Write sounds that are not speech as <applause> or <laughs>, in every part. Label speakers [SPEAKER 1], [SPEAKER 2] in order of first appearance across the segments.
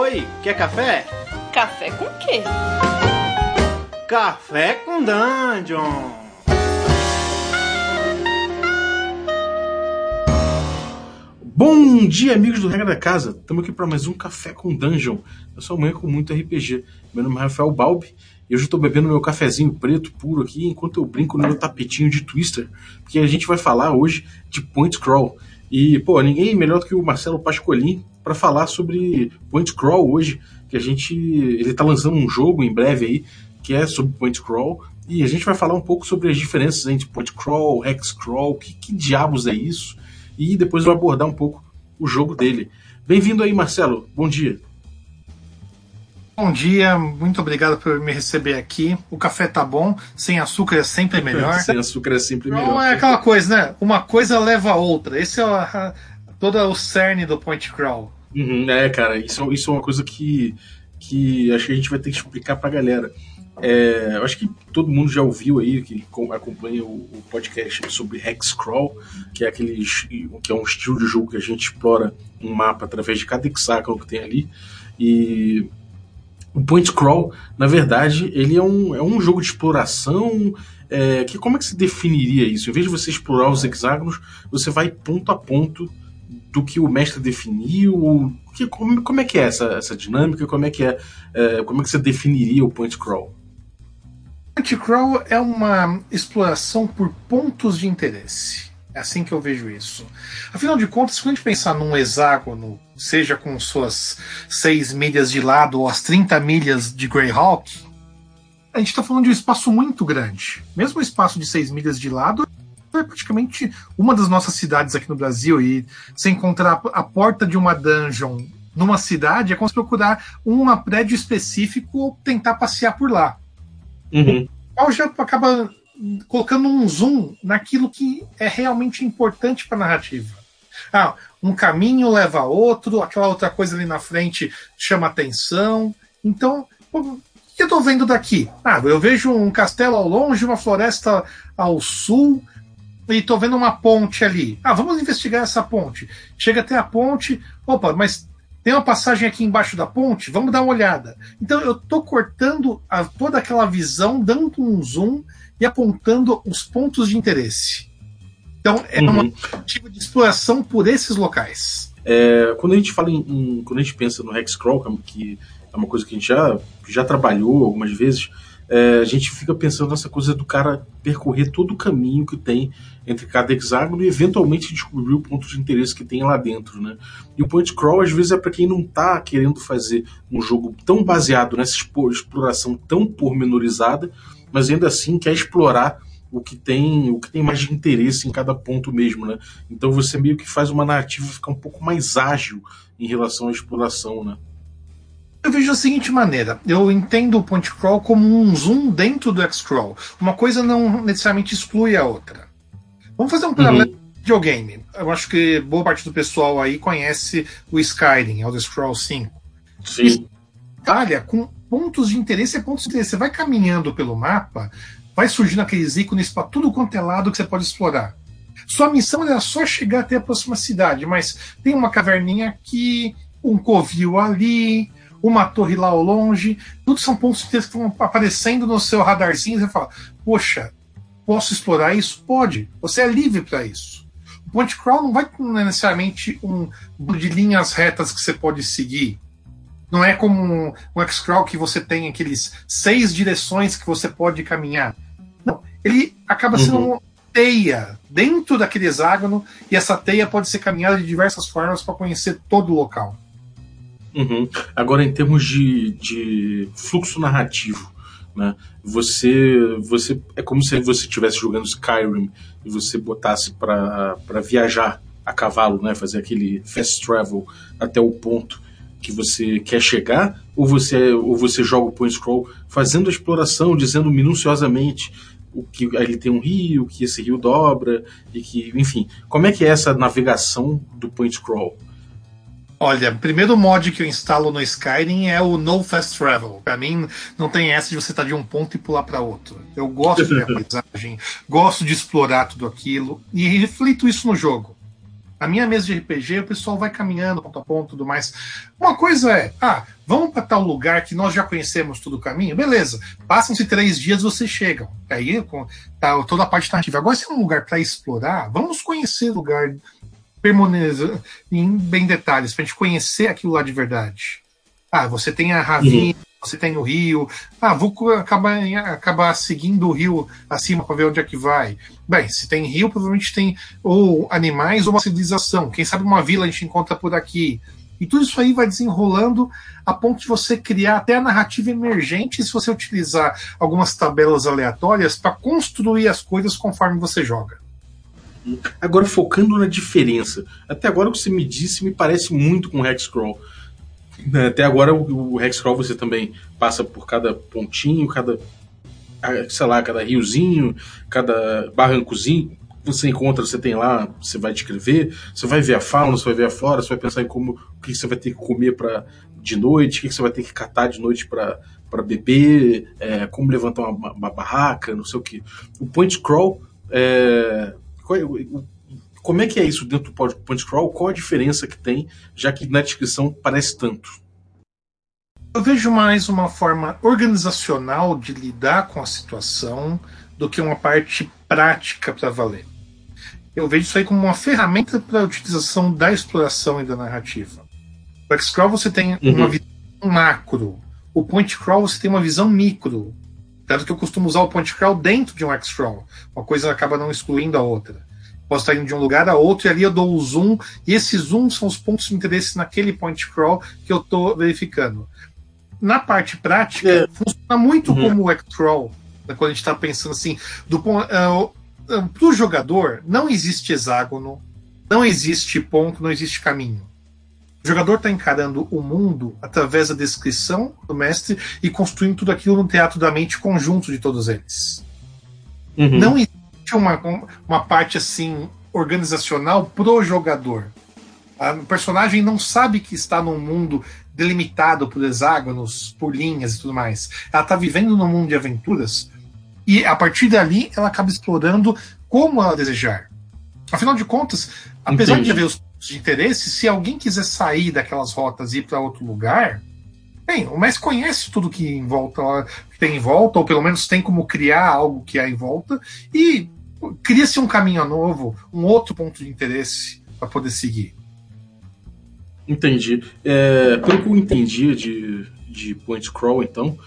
[SPEAKER 1] Oi, quer café?
[SPEAKER 2] Café com quê?
[SPEAKER 1] Café com Dungeon! Bom dia, amigos do Regra da Casa! Estamos aqui para mais um Café com Dungeon. Eu sou amanhã com muito RPG. Meu nome é Rafael Balbi e hoje eu estou bebendo meu cafezinho preto puro aqui enquanto eu brinco no meu tapetinho de Twister, porque a gente vai falar hoje de Point Crawl. E, pô, ninguém melhor do que o Marcelo Pascolin para falar sobre Point Crawl hoje, que a gente. Ele está lançando um jogo em breve aí, que é sobre Point Crawl, e a gente vai falar um pouco sobre as diferenças entre Point Crawl, Hex Crawl, que, que diabos é isso, e depois eu vou abordar um pouco o jogo dele. Bem-vindo aí, Marcelo. Bom dia.
[SPEAKER 3] Bom dia, muito obrigado por me receber aqui. O café tá bom, sem açúcar é sempre melhor. <laughs>
[SPEAKER 1] sem açúcar é sempre melhor.
[SPEAKER 3] Não é aquela coisa, né? Uma coisa leva a outra. Esse é o, todo o cerne do Point Crawl.
[SPEAKER 1] Uhum, é, cara, isso, isso é uma coisa que, que acho que a gente vai ter que explicar pra galera. É, eu acho que todo mundo já ouviu aí, que acompanha o, o podcast sobre Hexcrawl, que é aquele que é um estilo de jogo que a gente explora um mapa através de cada hexágono que tem ali. E o Point Crawl, na verdade, ele é um, é um jogo de exploração. É, que como é que se definiria isso? Em vez de você explorar os hexágonos, você vai ponto a ponto do que o mestre definiu? Que, como, como é que é essa, essa dinâmica? Como é que é, é como é que você definiria o Point Crawl?
[SPEAKER 3] Point Crawl é uma exploração por pontos de interesse. É assim que eu vejo isso. Afinal de contas, quando a gente pensar num hexágono, seja com suas 6 milhas de lado ou as 30 milhas de Greyhawk, a gente está falando de um espaço muito grande. Mesmo o espaço de 6 milhas de lado é praticamente uma das nossas cidades aqui no Brasil. E se encontrar a porta de uma dungeon numa cidade, é como se procurar um prédio específico ou tentar passear por lá.
[SPEAKER 1] Uhum.
[SPEAKER 3] O já acaba colocando um zoom naquilo que é realmente importante para a narrativa. Ah, um caminho leva a outro, aquela outra coisa ali na frente chama atenção. Então, o que eu estou vendo daqui? Ah, eu vejo um castelo ao longe, uma floresta ao sul, e estou vendo uma ponte ali. Ah, vamos investigar essa ponte. Chega até a ponte, opa, mas tem uma passagem aqui embaixo da ponte, vamos dar uma olhada. Então eu estou cortando a, toda aquela visão, dando um zoom e apontando os pontos de interesse. Então é uhum. uma tentativa de exploração por esses locais.
[SPEAKER 1] É, quando a gente fala em, em, quando a gente pensa no Hexcrawl, que é uma coisa que a gente já, já trabalhou algumas vezes, é, a gente fica pensando nessa coisa do cara percorrer todo o caminho que tem entre cada hexágono e eventualmente descobrir o ponto de interesse que tem lá dentro, né? E o point crawl às vezes é para quem não está querendo fazer um jogo tão baseado nessa exploração tão pormenorizada, mas ainda assim quer explorar o que tem o que tem mais de interesse em cada ponto mesmo, né? Então você meio que faz uma narrativa ficar um pouco mais ágil em relação à exploração, né?
[SPEAKER 3] Eu vejo da seguinte maneira: eu entendo o point crawl como um zoom dentro do X-crawl. Uma coisa não necessariamente exclui a outra. Vamos fazer um paralelo uhum. videogame. Eu acho que boa parte do pessoal aí conhece o Skyrim, Elder Scrolls 5.
[SPEAKER 1] Sim.
[SPEAKER 3] Olha, com pontos de interesse é pontos de interesse. Você vai caminhando pelo mapa, vai surgindo aqueles ícones para tudo quanto é lado que você pode explorar. Sua missão era só chegar até a próxima cidade, mas tem uma caverninha aqui, um covil ali, uma torre lá ao longe, tudo são pontos que estão aparecendo no seu radarzinho. Você fala, poxa, posso explorar isso? Pode. Você é livre para isso. O point crawl não vai não é necessariamente um de linhas retas que você pode seguir. Não é como um, um X-Crawl que você tem aqueles seis direções que você pode caminhar. Não, ele acaba sendo uhum. uma teia dentro daquele hexágono e essa teia pode ser caminhada de diversas formas para conhecer todo o local.
[SPEAKER 1] Uhum. Agora, em termos de, de fluxo narrativo, né? Você, você é como se você estivesse jogando Skyrim e você botasse para viajar a cavalo, né? Fazer aquele fast travel até o ponto que você quer chegar, ou você ou você joga o point scroll fazendo a exploração, dizendo minuciosamente o que ele tem um rio, que esse rio dobra e que, enfim, como é que é essa navegação do point scroll?
[SPEAKER 3] Olha, o primeiro mod que eu instalo no Skyrim é o No Fast Travel. Para mim, não tem essa de você estar tá de um ponto e pular para outro. Eu gosto de <laughs> ver a paisagem, gosto de explorar tudo aquilo e reflito isso no jogo. A minha mesa de RPG, o pessoal vai caminhando ponto a ponto tudo mais. Uma coisa é, ah, vamos para tal lugar que nós já conhecemos todo o caminho, beleza. Passam-se três dias, vocês chegam. Aí tá toda a parte narrativa. Agora, se é um lugar para explorar, vamos conhecer o lugar em bem detalhes, para a gente conhecer aquilo lá de verdade. Ah, você tem a ravinha, uhum. você tem o rio. Ah, vou acabar, acabar seguindo o rio acima para ver onde é que vai. Bem, se tem rio, provavelmente tem ou animais ou uma civilização. Quem sabe uma vila a gente encontra por aqui. E tudo isso aí vai desenrolando a ponto de você criar até a narrativa emergente se você utilizar algumas tabelas aleatórias para construir as coisas conforme você joga.
[SPEAKER 1] Agora, focando na diferença. Até agora o que você me disse me parece muito com Hexcrawl. Né, até agora o, Hexcrawl você também passa por cada pontinho, cada ah, sei lá, cada riozinho, cada barrancozinho você encontra, você tem lá, você vai descrever, você vai ver a fauna, você vai ver a flora, você vai pensar em como o que você vai ter que comer para de noite, o que você vai ter que catar de noite para para beber, é, como levantar uma, uma, barraca, não sei o que. O point crawl é, como é que é isso dentro do point crawl? Qual a diferença que tem, já que na descrição parece tanto?
[SPEAKER 3] Eu vejo mais uma forma organizacional de lidar com a situação do que uma parte prática para valer. Eu vejo isso aí como uma ferramenta para a utilização da exploração e da narrativa. O X-Crawl você tem uhum. uma visão macro. O Point Crawl você tem uma visão micro. Tanto que eu costumo usar o Point Crawl dentro de um X-Crawl. Uma coisa acaba não excluindo a outra posso estar indo de um lugar a outro e ali eu dou o zoom, e esses zooms são os pontos de interesse naquele point crawl que eu estou verificando. Na parte prática, é. funciona muito uhum. como o X-Crawl, né, quando a gente está pensando assim, do uh, uh, para o jogador, não existe hexágono, não existe ponto, não existe caminho. O jogador está encarando o mundo através da descrição do mestre e construindo tudo aquilo no teatro da mente conjunto de todos eles. Uhum. Não existe uma, uma parte assim organizacional pro jogador. O personagem não sabe que está num mundo delimitado por hexágonos, por linhas e tudo mais. Ela está vivendo num mundo de aventuras e a partir dali ela acaba explorando como ela desejar. Afinal de contas, apesar Entendi. de haver os de interesse, se alguém quiser sair daquelas rotas e ir para outro lugar, bem, o mestre conhece tudo que em volta que tem em volta, ou pelo menos tem como criar algo que há em volta, e cria-se um caminho novo, um outro ponto de interesse para poder seguir.
[SPEAKER 1] Entendi. É, pelo que eu entendi de, de Point Crawl, então,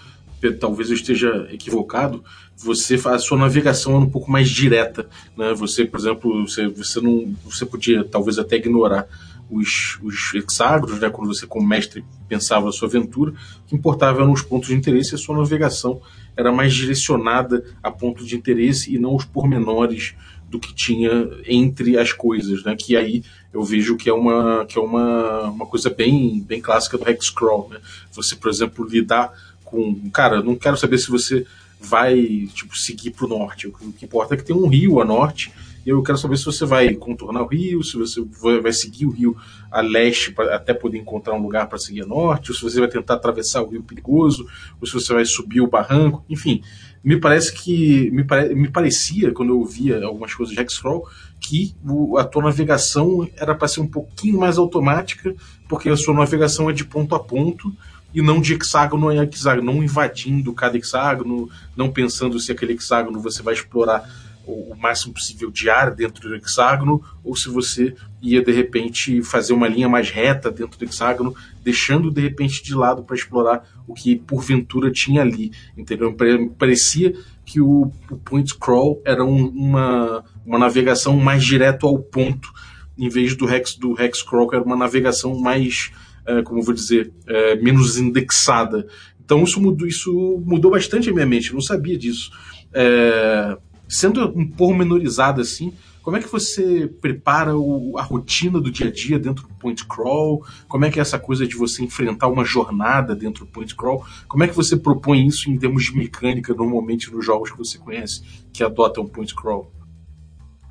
[SPEAKER 1] talvez eu esteja equivocado, você a sua navegação é um pouco mais direta, né? Você, por exemplo, você, você não, você podia talvez até ignorar os, os hexágonos, né? Quando você como mestre pensava a sua aventura, o que importava eram os pontos de interesse a sua navegação era mais direcionada a ponto de interesse e não os pormenores do que tinha entre as coisas, né? Que aí eu vejo que é uma que é uma, uma coisa bem bem clássica do Hexcrawl, né? Você, por exemplo, lidar com, cara, não quero saber se você vai tipo seguir para o norte. O que importa é que tem um rio a norte eu quero saber se você vai contornar o rio, se você vai seguir o rio a leste pra, até poder encontrar um lugar para seguir a norte, ou se você vai tentar atravessar o rio perigoso, ou se você vai subir o barranco, enfim. Me parece que. Me, pare, me parecia, quando eu via algumas coisas de Hexcrawl, que o, a tua navegação era para ser um pouquinho mais automática, porque a sua navegação é de ponto a ponto e não de hexágono a hexágono, não invadindo cada hexágono, não pensando se aquele hexágono você vai explorar o máximo possível de ar dentro do hexágono, ou se você ia de repente fazer uma linha mais reta dentro do hexágono, deixando de repente de lado para explorar o que porventura tinha ali. Entendeu? Parecia que o, o point crawl era um, uma, uma navegação mais direto ao ponto, em vez do hex do hex crawl que era uma navegação mais, uh, como vou dizer, uh, menos indexada. Então isso mudou, isso mudou bastante a minha mente. Eu não sabia disso. É, sendo um pormenorizado assim, como é que você prepara o, a rotina do dia a dia dentro do point crawl? Como é que é essa coisa de você enfrentar uma jornada dentro do point crawl? Como é que você propõe isso em termos de mecânica normalmente nos jogos que você conhece que adotam point crawl?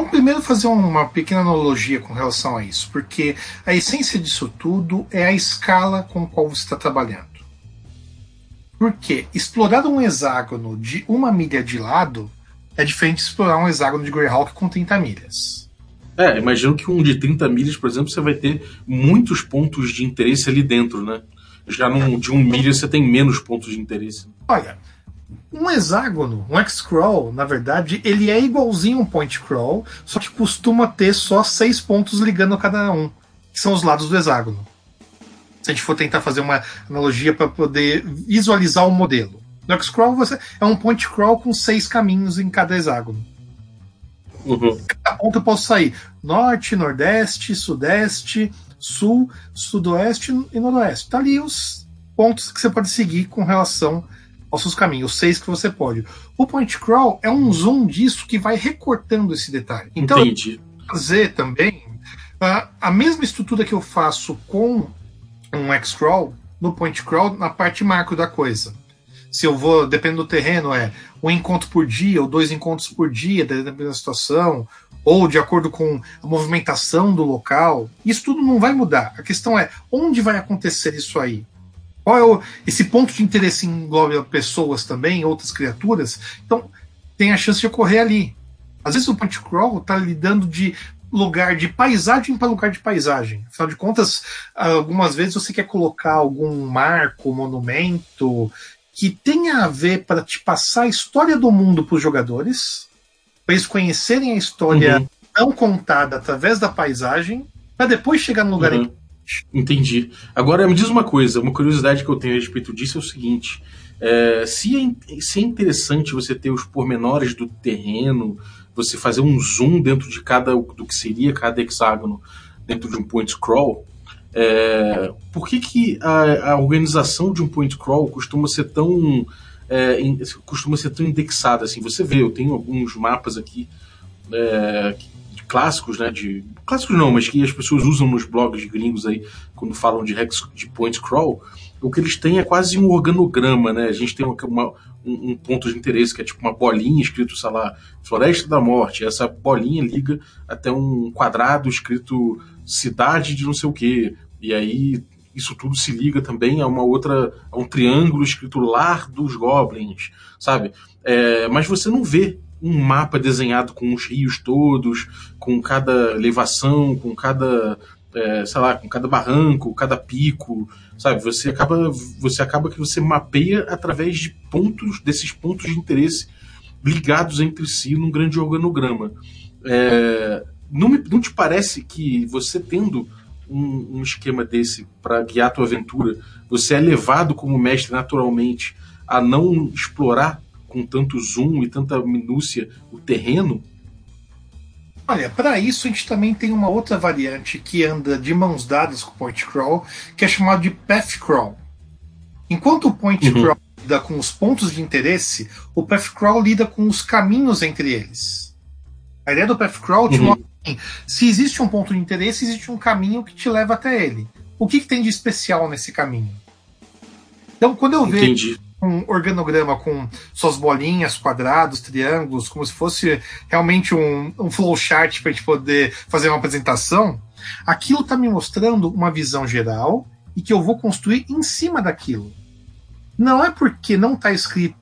[SPEAKER 3] Vamos primeiro fazer uma pequena analogia com relação a isso, porque a essência disso tudo é a escala com a qual você está trabalhando. Porque explorar um hexágono de uma milha de lado é diferente de explorar um hexágono de Greyhawk com 30 milhas.
[SPEAKER 1] É, imagino que um de 30 milhas, por exemplo, você vai ter muitos pontos de interesse ali dentro, né? Já num, de um milha você tem menos pontos de interesse.
[SPEAKER 3] Olha, um hexágono, um X-Crawl, na verdade, ele é igualzinho um point crawl, só que costuma ter só seis pontos ligando cada um, que são os lados do hexágono. Se a gente for tentar fazer uma analogia para poder visualizar o modelo. No X-Crawl você é um point crawl com seis caminhos em cada hexágono. Uhum. Cada ponto eu posso sair norte, nordeste, sudeste, sul, sudoeste e noroeste. Tá ali os pontos que você pode seguir com relação aos seus caminhos, os seis que você pode. O point crawl é um zoom disso que vai recortando esse detalhe. Então, Entendi. fazer também a, a mesma estrutura que eu faço com um X-crawl no point crawl na parte macro da coisa se eu vou, dependendo do terreno, é um encontro por dia ou dois encontros por dia, dependendo da situação, ou de acordo com a movimentação do local. Isso tudo não vai mudar. A questão é onde vai acontecer isso aí. Qual é o, esse ponto de interesse engloba pessoas também, outras criaturas. Então tem a chance de ocorrer ali. Às vezes o point crawl está lidando de lugar de paisagem para lugar de paisagem. Afinal de contas, algumas vezes você quer colocar algum marco, monumento que tenha a ver para te passar a história do mundo para os jogadores, para eles conhecerem a história uhum. não contada através da paisagem, para depois chegar no lugar uhum.
[SPEAKER 1] Entendi. Agora me diz uma coisa, uma curiosidade que eu tenho a respeito disso é o seguinte: é, se, é, se é interessante você ter os pormenores do terreno, você fazer um zoom dentro de cada do que seria cada hexágono dentro de um point scroll, é, por que, que a, a, organização de um point crawl costuma ser tão é, in, costuma ser tão indexada assim? Você vê, eu tenho alguns mapas aqui é, clássicos, né? De clássicos não, mas que as pessoas usam nos blogs gringos aí quando falam de hex, de point crawl. O que eles têm é quase um organograma, né? A gente tem uma, uma um, ponto de interesse que é tipo uma bolinha escrito, sei lá, Floresta da Morte. Essa bolinha liga até um quadrado escrito cidade de não sei o quê. E aí isso tudo se liga também a uma outra, a um triângulo escrito Lar dos Goblins, sabe? É, mas você não vê um mapa desenhado com os rios todos, com cada elevação, com cada, é, sei lá, com cada barranco, cada pico, sabe? Você acaba, você acaba que você mapeia através de pontos, desses pontos de interesse ligados entre si num grande organograma. É, não, me, não te parece que você tendo um, um esquema desse para guiar a tua aventura, você é levado como mestre naturalmente a não explorar com tanto zoom e tanta minúcia o terreno?
[SPEAKER 3] Olha, para isso a gente também tem uma outra variante que anda de mãos dadas com o point crawl, que é chamado de path crawl. Enquanto o point uhum. crawl lida com os pontos de interesse, o path crawl lida com os caminhos entre eles. A ideia do path crawl te uhum. mostra se existe um ponto de interesse, existe um caminho que te leva até ele. O que, que tem de especial nesse caminho? Então, quando eu vejo um organograma com suas bolinhas, quadrados, triângulos, como se fosse realmente um, um flowchart para a gente poder fazer uma apresentação, aquilo está me mostrando uma visão geral e que eu vou construir em cima daquilo. Não é porque não está escrito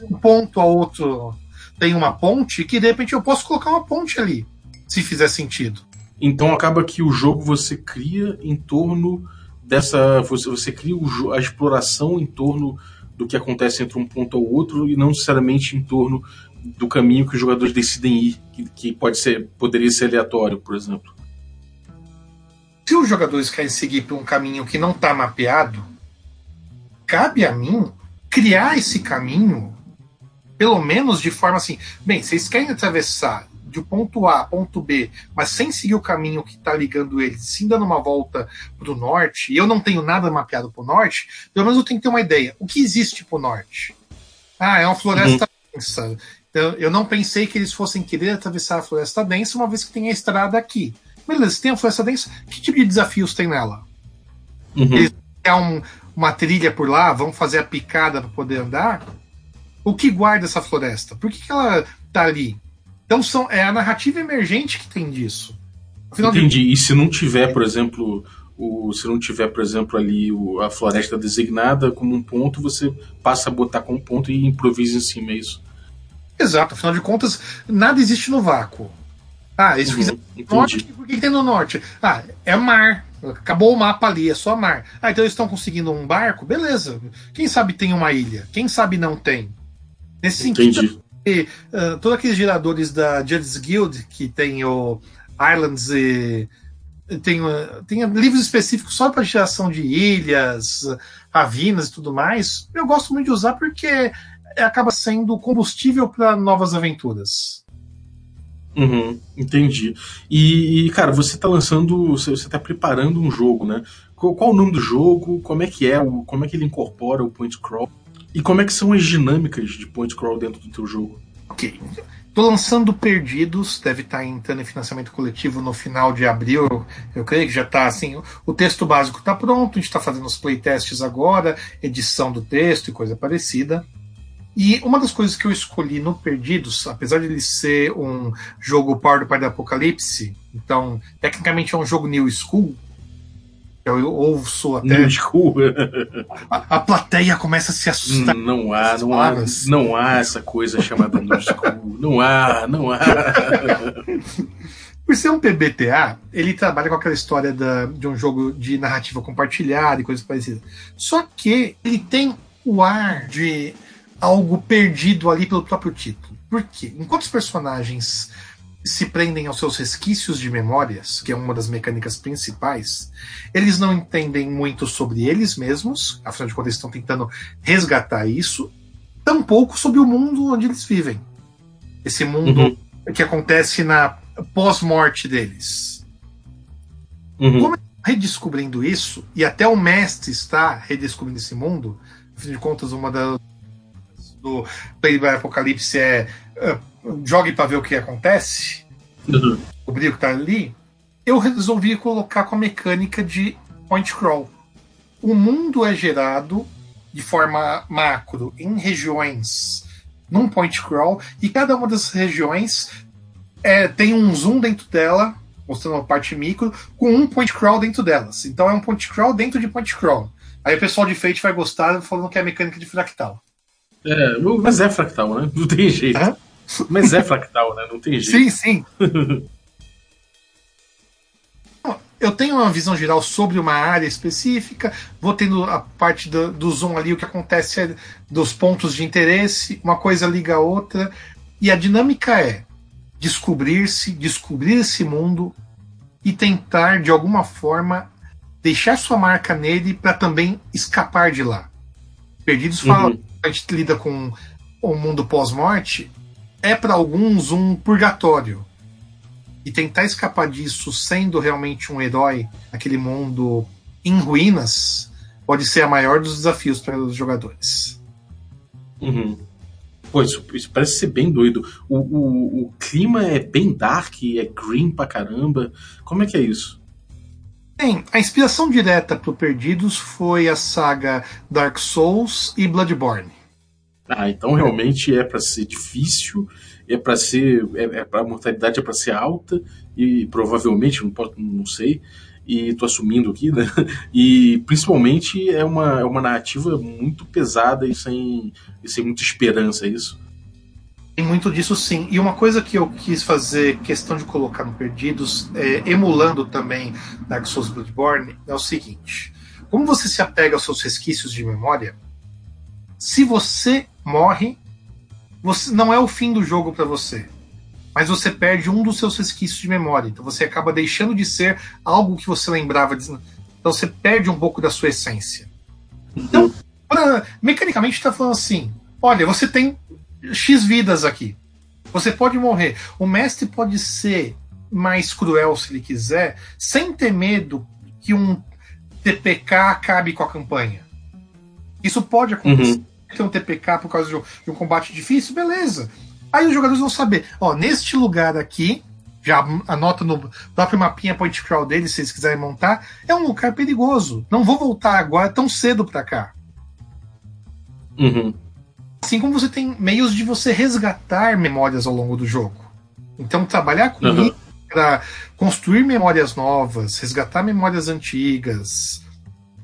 [SPEAKER 3] um ponto a outro tem uma ponte que de repente eu posso colocar uma ponte ali se fizer sentido.
[SPEAKER 1] Então acaba que o jogo você cria em torno dessa. Você, você cria a exploração em torno do que acontece entre um ponto ao outro e não necessariamente em torno do caminho que os jogadores decidem ir, que, que pode ser, poderia ser aleatório, por exemplo.
[SPEAKER 3] Se os jogadores querem seguir por um caminho que não está mapeado, cabe a mim criar esse caminho, pelo menos de forma assim. Bem, vocês querem atravessar de ponto A a ponto B, mas sem seguir o caminho que está ligando eles, sim dando uma volta para o norte, e eu não tenho nada mapeado para o norte, pelo menos eu tenho que ter uma ideia. O que existe para o norte? Ah, é uma floresta uhum. densa. Eu, eu não pensei que eles fossem querer atravessar a floresta densa, uma vez que tem a estrada aqui. Beleza, tem a floresta densa, que tipo de desafios tem nela? Uhum. Eles um, uma trilha por lá, vão fazer a picada para poder andar? O que guarda essa floresta? Por que, que ela está ali? Então são, é a narrativa emergente que tem disso.
[SPEAKER 1] Afinal Entendi. De... E se não tiver, por exemplo, o, se não tiver, por exemplo, ali o, a floresta designada como um ponto, você passa a botar como ponto e improvisa em cima, é isso?
[SPEAKER 3] Exato, afinal de contas, nada existe no vácuo. Ah, eles uhum. fizeram Norte, por que, que tem no norte? Ah, é mar. Acabou o mapa ali, é só mar. Ah, então eles estão conseguindo um barco? Beleza. Quem sabe tem uma ilha? Quem sabe não tem? Nesse sentido, uh, todos aqueles geradores da Judges Guild que tem o Islands e tem, tem livros específicos só para geração de ilhas, ravinas e tudo mais. Eu gosto muito de usar porque acaba sendo combustível para novas aventuras.
[SPEAKER 1] Uhum, entendi. E, e, cara, você está lançando, você está preparando um jogo, né? Qual, qual, o nome do jogo? Como é que é? Como é que ele incorpora o point crawl? E como é que são as dinâmicas de point crawl dentro do teu jogo?
[SPEAKER 3] Ok. Tô lançando Perdidos, deve estar tá entrando em financiamento coletivo no final de abril. Eu, eu creio que já está assim. O texto básico está pronto, a gente está fazendo os playtests agora, edição do texto e coisa parecida. E uma das coisas que eu escolhi no Perdidos, apesar de ele ser um jogo Power do do Apocalipse, então tecnicamente é um jogo New School, eu ouço até.
[SPEAKER 1] New School.
[SPEAKER 3] A, a, plateia começa a se assustar.
[SPEAKER 1] Não há, não há, não há essa coisa chamada New School. Não há, não há. <laughs>
[SPEAKER 3] Por ser um PBTA, ele trabalha com aquela história da, de um jogo de narrativa compartilhada e coisas parecidas. Só que ele tem o ar de algo perdido ali pelo próprio título. Por quê? Enquanto os personagens se prendem aos seus resquícios de memórias, que é uma das mecânicas principais, eles não entendem muito sobre eles mesmos, afinal de contas, eles estão tentando resgatar isso, tampouco sobre o mundo onde eles vivem. Esse mundo uhum. que acontece na pós-morte deles. Uhum. Como redescobrindo isso, e até o mestre está redescobrindo esse mundo, afinal de contas, uma das do Play by Apocalipse é uh, jogue para ver o que acontece, uhum. o brilho que tá ali, eu resolvi colocar com a mecânica de point crawl. O mundo é gerado de forma macro em regiões num point crawl e cada uma das regiões é, tem um zoom dentro dela mostrando a parte micro com um point crawl dentro delas. Então é um point crawl dentro de point crawl. Aí o pessoal de Fate vai gostar falando que é mecânica de fractal.
[SPEAKER 1] É, mas é fractal, né? <laughs> Não tem jeito. É? Mas é fractal, né? Não tem jeito.
[SPEAKER 3] Sim, sim. <laughs> eu tenho uma visão geral sobre uma área específica, vou tendo a parte do, do zoom ali, o que acontece é dos pontos de interesse, uma coisa liga a outra, e a dinâmica é descobrir-se, descobrir esse mundo e tentar, de alguma forma, deixar sua marca nele para também escapar de lá. Perdidos uhum. fala a gente lida com o mundo pós-morte, é para alguns um purgatório. E tentar escapar disso sendo realmente um herói, aquele mundo em ruínas, pode ser a maior dos desafios para os jogadores.
[SPEAKER 1] Uhum. Pô, isso, isso, parece ser bem doido. O, o, o, clima é bem dark, é green pra caramba. Como é que é isso?
[SPEAKER 3] Bem, a inspiração direta para Perdidos foi a saga Dark Souls e Bloodborne.
[SPEAKER 1] Ah, então realmente é para ser difícil, é para ser, é, é a mortalidade é para ser alta e provavelmente não posso, não sei, e tô assumindo aqui, né? E principalmente é uma, é uma narrativa muito pesada e sem, e sem muita esperança, é isso?
[SPEAKER 3] Tem muito disso sim. E uma coisa que eu quis fazer questão de colocar no Perdidos, é, emulando também Dark Souls Bloodborne, é o seguinte: como você se apega aos seus resquícios de memória, se você morre, você não é o fim do jogo para você. Mas você perde um dos seus resquícios de memória. Então você acaba deixando de ser algo que você lembrava. De... Então você perde um pouco da sua essência. Então, pra... mecanicamente está falando assim: olha, você tem X vidas aqui. Você pode morrer. O mestre pode ser mais cruel se ele quiser, sem ter medo que um TPK acabe com a campanha. Isso pode acontecer. Uhum. Ter um TPK por causa de um, de um, combate difícil, beleza. Aí os jogadores vão saber, ó, neste lugar aqui, já anota no próprio mapinha point crawl dele, se eles quiserem montar, é um lugar perigoso. Não vou voltar agora tão cedo para cá.
[SPEAKER 1] Uhum.
[SPEAKER 3] Assim como você tem meios de você resgatar memórias ao longo do jogo. Então, trabalhar com uhum. isso para construir memórias novas, resgatar memórias antigas,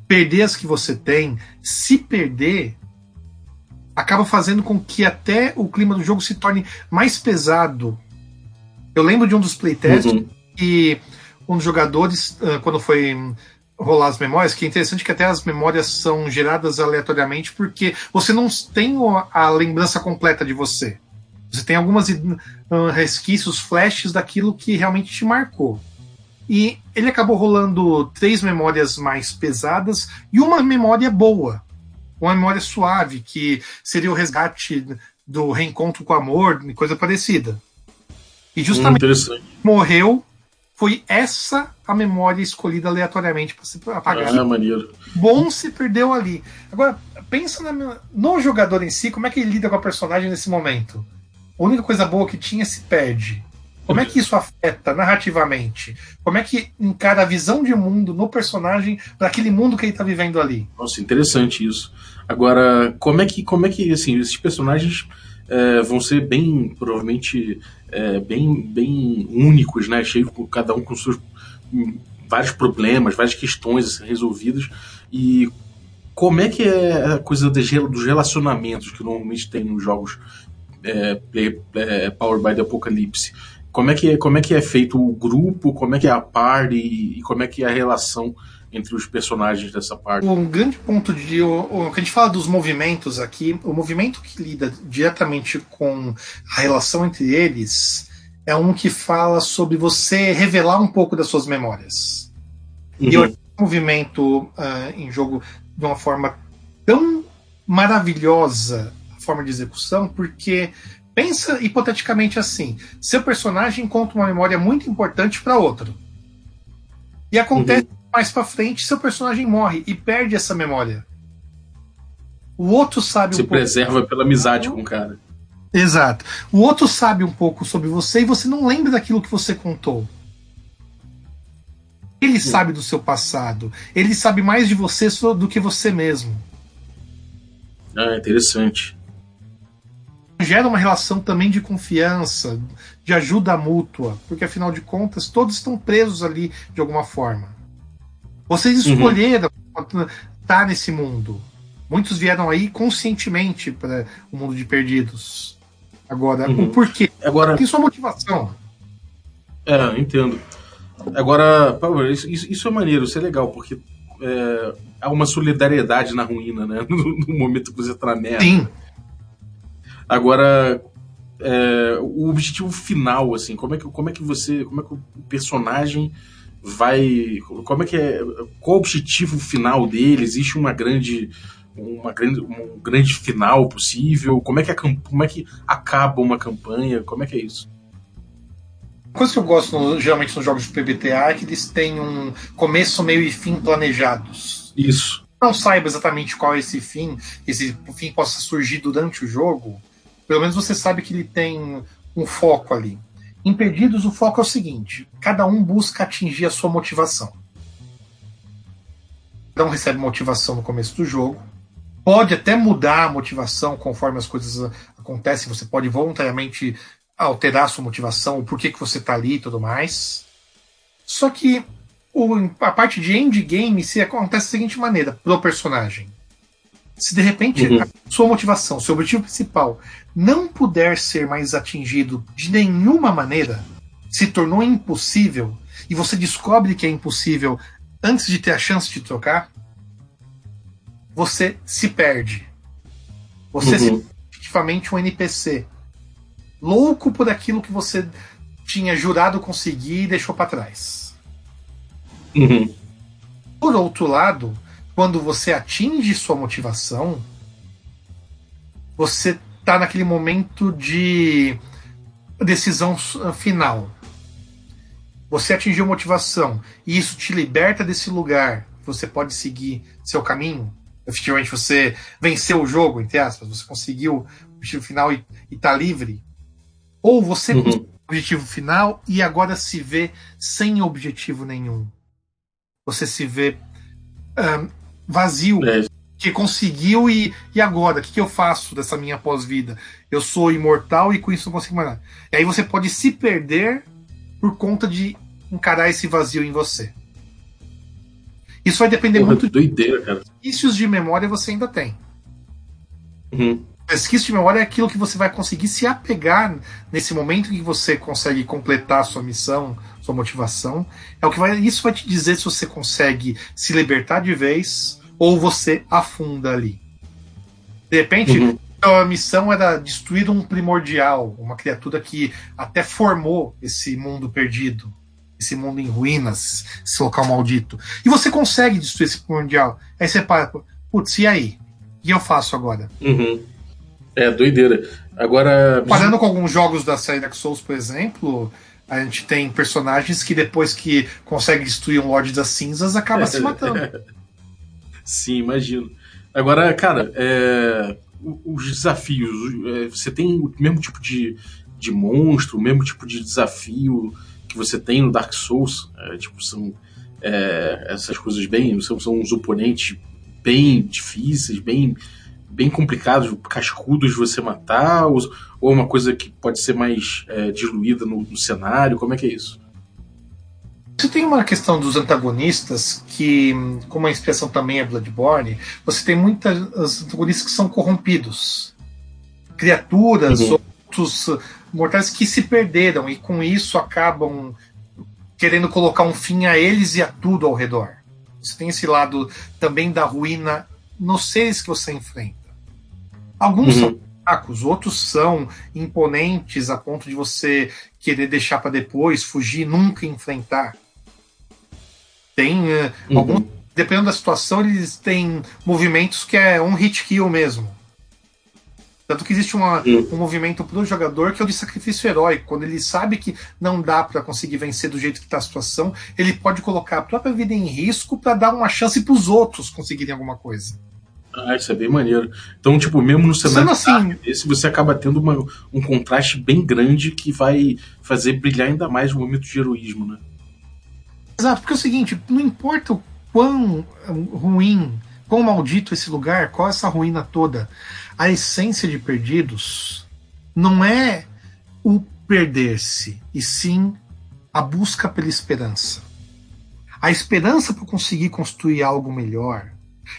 [SPEAKER 3] perder as que você tem, se perder, acaba fazendo com que até o clima do jogo se torne mais pesado. Eu lembro de um dos playtests, uhum. que um dos jogadores, quando foi rolar as memórias, que é interessante que até as memórias são geradas aleatoriamente, porque você não tem a lembrança completa de você. Você tem algumas uh, resquícios, flashes daquilo que realmente te marcou. E ele acabou rolando três memórias mais pesadas e uma memória boa, uma memória suave, que seria o resgate do reencontro com o amor, coisa parecida. E justamente hum, morreu foi essa a memória escolhida aleatoriamente para se apagar.
[SPEAKER 1] Ah, maneiro.
[SPEAKER 3] Bom se perdeu ali. Agora, pensa na, no jogador em si, como é que ele lida com a personagem nesse momento? A única coisa boa que tinha se perde. Como é que isso afeta narrativamente? Como é que encara a visão de mundo no personagem para aquele mundo que ele está vivendo ali?
[SPEAKER 1] Nossa, interessante isso. Agora, como é que, como é que assim, esses personagens é, vão ser bem, provavelmente, é, bem, bem únicos, né? Cheio, cada um com seus hum, vários problemas, várias questões resolvidas. E como é que é a coisa dos relacionamentos que normalmente tem nos jogos é, é, Powered by the Apocalypse? Como é, que é, como é que é feito o grupo, como é que é a party e como é que é a relação entre os personagens dessa parte.
[SPEAKER 3] Um grande ponto de. O, o, que a gente fala dos movimentos aqui, o movimento que lida diretamente com a relação entre eles é um que fala sobre você revelar um pouco das suas memórias. Uhum. E o movimento uh, em jogo de uma forma tão maravilhosa a forma de execução, porque pensa hipoteticamente assim: seu personagem conta uma memória muito importante para outro. E acontece uhum mais para frente seu personagem morre e perde essa memória. O outro sabe
[SPEAKER 1] Se um preserva pouco... pela amizade com o cara.
[SPEAKER 3] Exato. O outro sabe um pouco sobre você e você não lembra daquilo que você contou. Ele Sim. sabe do seu passado. Ele sabe mais de você do que você mesmo.
[SPEAKER 1] Ah, interessante.
[SPEAKER 3] Gera uma relação também de confiança, de ajuda mútua, porque afinal de contas todos estão presos ali de alguma forma. Vocês uhum. escolheram uhum. estar nesse mundo. Muitos vieram aí conscientemente para o mundo de perdidos. Agora, uhum. o porquê?
[SPEAKER 1] Agora,
[SPEAKER 3] tem sua motivação.
[SPEAKER 1] É, entendo. Agora, isso, isso é maneiro, isso é legal, porque é, há uma solidariedade na ruína, né? <laughs> No, no momento que você tá na merda.
[SPEAKER 3] Sim.
[SPEAKER 1] Agora, é, o objetivo final, assim, como é que, como é que você. Como é que o personagem vai. Como é que é. Qual o objetivo final dele? Existe uma grande. Uma grande, um grande final possível? Como é, que a, como é que acaba uma campanha? Como é que é isso?
[SPEAKER 3] Uma coisa que eu gosto no, geralmente nos jogos de PBTA é que eles têm um começo, meio e fim planejados.
[SPEAKER 1] Isso.
[SPEAKER 3] Não saiba exatamente qual é esse fim, esse fim possa surgir durante o jogo, pelo menos você sabe que ele tem um foco ali. Em Perdidos, o foco é o seguinte: cada um busca atingir a sua motivação. Cada um recebe motivação no começo do jogo. Pode até mudar a motivação conforme as coisas acontecem. Você pode voluntariamente alterar a sua motivação, o porquê que você está ali e tudo mais. Só que o, a parte de endgame se acontece da seguinte maneira, pro personagem. Se de repente uhum. a sua motivação, seu objetivo principal não puder ser mais atingido de nenhuma maneira, se tornou impossível, e você descobre que é impossível antes de ter a chance de trocar, você se perde. Você uhum. se efetivamente um NPC. Louco por aquilo que você tinha jurado conseguir e deixou para trás.
[SPEAKER 1] Uhum.
[SPEAKER 3] Por outro lado, quando você atinge sua motivação, você está naquele momento de decisão final. Você atingiu motivação e isso te liberta desse lugar. Você pode seguir seu caminho. Efetivamente, você venceu o jogo, entre aspas. Você conseguiu o objetivo final e está livre. Ou você uhum. conseguiu o objetivo final e agora se vê sem objetivo nenhum. Você se vê um, vazio. É. Que conseguiu e, e agora? O que, que eu faço dessa minha pós-vida? Eu sou imortal e com isso não consigo mais nada. E aí você pode se perder por conta de encarar esse vazio em você. Isso vai depender Porra, muito
[SPEAKER 1] doideira, cara.
[SPEAKER 3] Vícios de memória você ainda tem.
[SPEAKER 1] Uhum.
[SPEAKER 3] Resquício de memória é aquilo que você vai conseguir se apegar nesse momento em que você consegue completar a sua missão, sua motivação. É o que vai, isso vai te dizer se você consegue se libertar de vez ou você afunda ali. De repente, uhum. a missão era destruir um primordial, uma criatura que até formou esse mundo perdido, esse mundo em ruínas, esse local maldito. E você consegue destruir esse primordial. Aí você para, putz, e aí? O que eu faço agora?
[SPEAKER 1] Uhum. É, doideira. Agora.
[SPEAKER 3] Parando com alguns jogos da série Dark Souls, por exemplo, a gente tem personagens que depois que consegue destruir um Lorde das Cinzas acaba se matando. <laughs>
[SPEAKER 1] Sim, imagino. Agora, cara, é, os desafios. É, você tem o mesmo tipo de, de monstro, o mesmo tipo de desafio que você tem no Dark Souls. É, tipo, são é, essas coisas bem. São, são uns oponentes bem difíceis, bem bem complicados, cascudos de você matar, ou, ou uma coisa que pode ser mais é, diluída no, no, cenário? Como é que é isso?
[SPEAKER 3] Você tem uma questão dos antagonistas que, como a inspiração também é Bloodborne, você tem muitos antagonistas que são corrompidos. Criaturas, uhum. outros mortais que se perderam e com isso acabam querendo colocar um fim a eles e a tudo ao redor. Você tem esse lado também da ruína nos seres que você enfrenta. Alguns uhum. são fracos, outros são imponentes a ponto de você querer deixar para depois, fugir, nunca enfrentar. Tem uh, uhum. alguns, dependendo da situação, eles têm movimentos que é um hit kill mesmo. Tanto que existe uma, uhum. um movimento pro jogador que é o de sacrifício heróico. Quando ele sabe que não dá para conseguir vencer do jeito que está a situação, ele pode colocar a própria vida em risco para dar uma chance para os outros conseguirem alguma coisa.
[SPEAKER 1] Ah, isso é bem maneiro. Então, tipo, mesmo no cenário assim, esse você acaba tendo uma, um contraste bem grande que vai fazer brilhar ainda mais o momento de heroísmo, né?
[SPEAKER 3] Exato, porque é o seguinte, não importa o quão ruim, quão maldito esse lugar, qual essa ruína toda, a essência de Perdidos não é o perder-se, e sim a busca pela esperança. A esperança para conseguir construir algo melhor,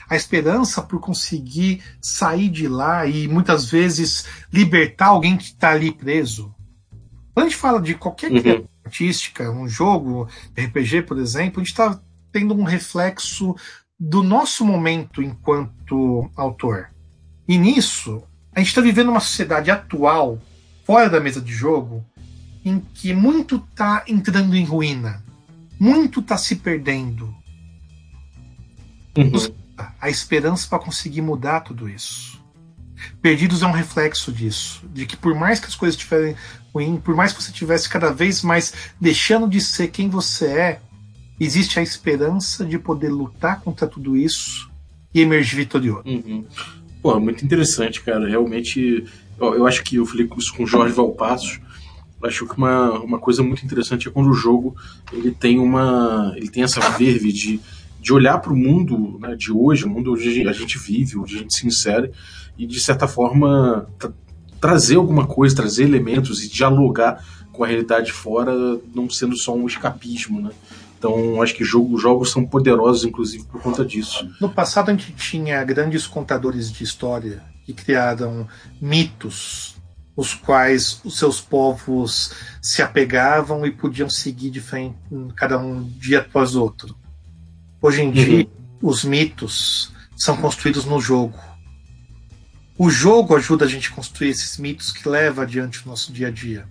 [SPEAKER 3] a esperança por conseguir sair de lá e muitas vezes libertar alguém que está ali preso. Quando a gente fala de qualquer uhum. artística, um jogo, RPG, por exemplo, a gente está tendo um reflexo do nosso momento enquanto autor. E nisso, a gente está vivendo uma sociedade atual, fora da mesa de jogo, em que muito está entrando em ruína, muito está se perdendo. Uhum a esperança para conseguir mudar tudo isso. Perdidos é um reflexo disso, de que por mais que as coisas estiverem ruins, por mais que você estivesse cada vez mais deixando de ser quem você é, existe a esperança de poder lutar contra tudo isso e emergir vitorioso.
[SPEAKER 1] Uhum. Pô, muito interessante, cara. Realmente, eu, eu acho que eu falei isso com o Jorge Valpassos. Acho que uma, uma coisa muito interessante é quando o jogo ele tem uma ele tem essa verve de de olhar para o mundo né, de hoje, o mundo onde a gente vive, onde a gente se insere, e de certa forma tra trazer alguma coisa, trazer elementos e dialogar com a realidade fora, não sendo só um escapismo, né? Então, acho que jogo, jogos são poderosos, inclusive, por conta disso.
[SPEAKER 3] No passado, a gente tinha grandes contadores de história que criaram mitos, os quais os seus povos se apegavam e podiam seguir de frente, cada um dia após outro. Hoje em uhum. dia, os mitos são construídos no jogo. O jogo ajuda a gente a construir esses mitos que leva adiante o nosso dia a dia.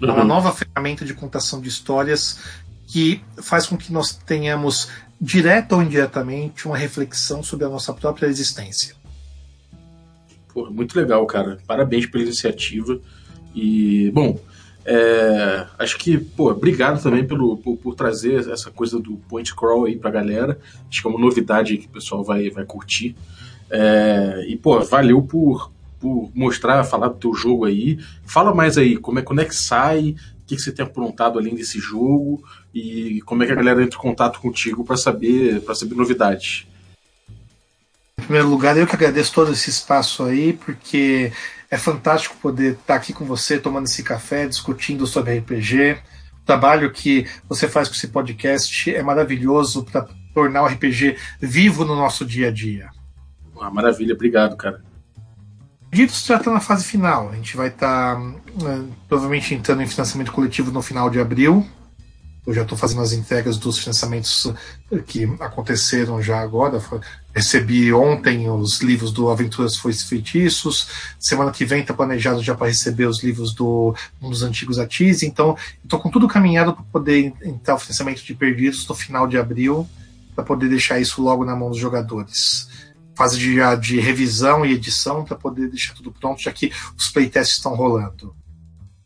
[SPEAKER 3] Uhum. É uma uhum. nova ferramenta de contação de histórias que faz com que nós tenhamos, direta ou indiretamente, uma reflexão sobre a nossa própria existência.
[SPEAKER 1] Pô, muito legal, cara. Parabéns pela iniciativa. E, bom, é, acho que, pô, obrigado também pelo, por, por, trazer essa coisa do point crawl aí pra galera. Acho que é uma novidade que o pessoal vai, vai curtir. É, e, pô, valeu por, por mostrar, falar do teu jogo aí. Fala mais aí, como é, quando é que sai, o que, que você tem aprontado além desse jogo e como é que a galera entra em contato contigo para saber, pra saber novidades.
[SPEAKER 3] Em primeiro lugar, eu que agradeço todo esse espaço aí, porque é fantástico poder estar aqui com você, tomando esse café, discutindo sobre RPG. O trabalho que você faz com esse podcast é maravilhoso para tornar o RPG vivo no nosso dia a dia.
[SPEAKER 1] Ah, maravilha, obrigado, cara.
[SPEAKER 3] Perdidos já está na fase final. A gente vai estar tá, uh, provavelmente entrando em financiamento coletivo no final de abril. Eu já estou fazendo as entregas dos financiamentos que aconteceram já agora. Recebi ontem os livros do Aventuras Foi Feitiços. Semana que vem está planejado já para receber os livros do um dos antigos Atis. Então, estou com tudo caminhado para poder entrar o financiamento de Perdidos no final de abril, para poder deixar isso logo na mão dos jogadores. Fase de, de revisão e edição para poder deixar tudo pronto, já que os playtests estão rolando.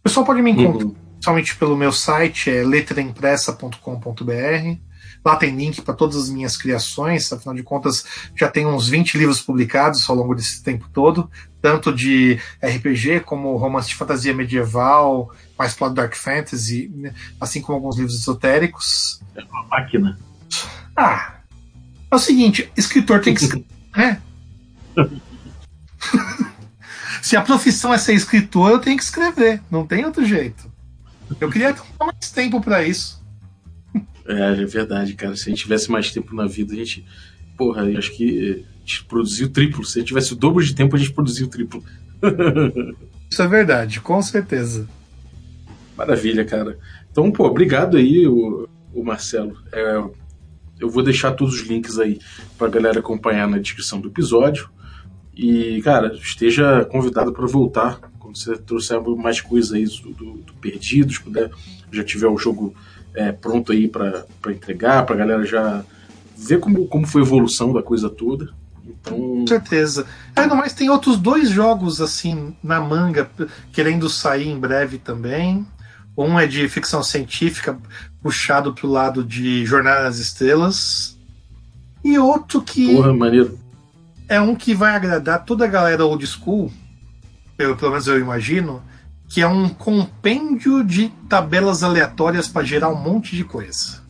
[SPEAKER 3] O pessoal pode me encontrar. Uhum principalmente pelo meu site, é letraimpressa.com.br. Lá tem link para todas as minhas criações, afinal de contas, já tem uns 20 livros publicados ao longo desse tempo todo, tanto de RPG como romance de fantasia medieval, mais para Dark Fantasy, né, assim como alguns livros esotéricos.
[SPEAKER 1] É uma máquina.
[SPEAKER 3] Ah, é o seguinte, escritor tem que escrever, <laughs> né? Se a profissão é ser escritor, eu tenho que escrever, não tem outro jeito. Eu queria ter mais tempo para isso.
[SPEAKER 1] É, é verdade, cara. Se a gente tivesse mais tempo na vida, a gente. Porra, eu acho que a gente produziu triplo. Se a gente tivesse o dobro de tempo, a gente produziu o triplo. <laughs>
[SPEAKER 3] Isso é verdade, com certeza.
[SPEAKER 1] Maravilha, cara. Então, pô, obrigado aí, o, o Marcelo. É, eu vou deixar todos os links aí pra galera acompanhar na descrição do episódio. E, cara, esteja convidado para voltar quando você trouxer mais coisas aí do, do, do Perdidos, puder já tiver o jogo é, pronto aí para entregar, para a galera já ver como, como foi a evolução da coisa toda. Então...
[SPEAKER 3] Com certeza. Ainda mais tem outros dois jogos assim na manga querendo sair em breve também. Um é de ficção científica, puxado pro lado de Jornada nas Estrelas. E outro que.
[SPEAKER 1] Porra, maneiro.
[SPEAKER 3] É um que vai agradar toda a galera old school, eu, pelo menos eu imagino, que é um compêndio de tabelas aleatórias para gerar um monte de coisa.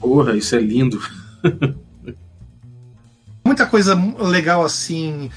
[SPEAKER 1] Porra, isso é lindo. <laughs>
[SPEAKER 3] Muita coisa legal assim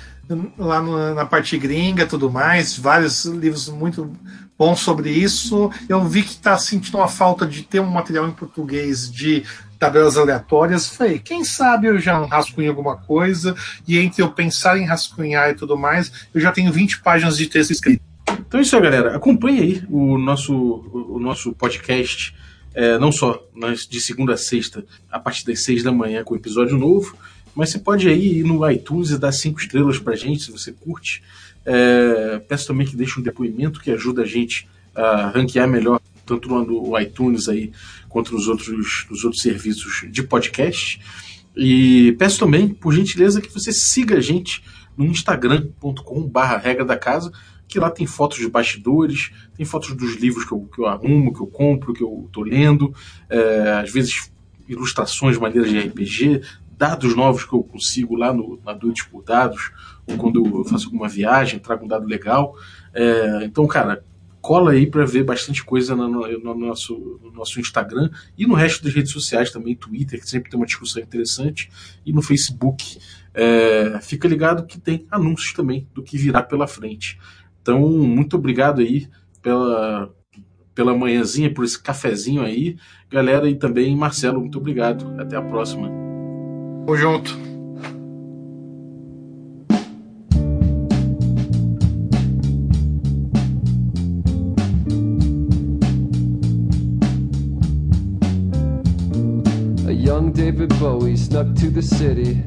[SPEAKER 3] lá na parte gringa tudo mais, vários livros muito bons sobre isso. Eu vi que está sentindo uma falta de ter um material em português de tabelas aleatórias. Falei, quem sabe eu já rascunho alguma coisa, e entre eu pensar em rascunhar e tudo mais, eu já tenho 20 páginas de texto escrito.
[SPEAKER 1] Então é isso aí, galera. Acompanhe aí o nosso, o nosso podcast, é, não só de segunda a sexta, a partir das seis da manhã, com episódio novo, mas você pode aí ir no iTunes e dar cinco estrelas pra gente, se você curte. É, peço também que deixe um depoimento que ajuda a gente a ranquear melhor, tanto no iTunes aí, quanto nos outros, nos outros serviços de podcast. E peço também, por gentileza, que você siga a gente no instagram.com/barra regra da casa, que lá tem fotos de bastidores, tem fotos dos livros que eu, que eu arrumo, que eu compro, que eu estou lendo, é, às vezes ilustrações maneiras de RPG, dados novos que eu consigo lá no, na Dudes por Dados, ou quando eu faço alguma viagem, trago um dado legal. É, então, cara, cola aí para ver bastante coisa no, no, no, nosso, no nosso Instagram e no resto das redes sociais também, Twitter, que sempre tem uma discussão interessante, e no Facebook. É, fica ligado que tem anúncios também do que virá pela frente. Então, muito obrigado aí pela, pela manhãzinha, por esse cafezinho aí. Galera, e também Marcelo, muito obrigado. Até a próxima.
[SPEAKER 3] Tamo junto.
[SPEAKER 2] A young David Bowie snuck to the city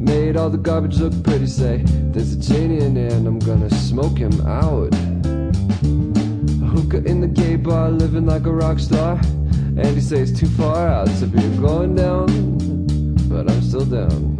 [SPEAKER 2] Made all the garbage look pretty, say. There's a genie in here and I'm gonna smoke him out. A hookah in the gay bar, living like a rock star. And he says too far out to be going down But I'm still down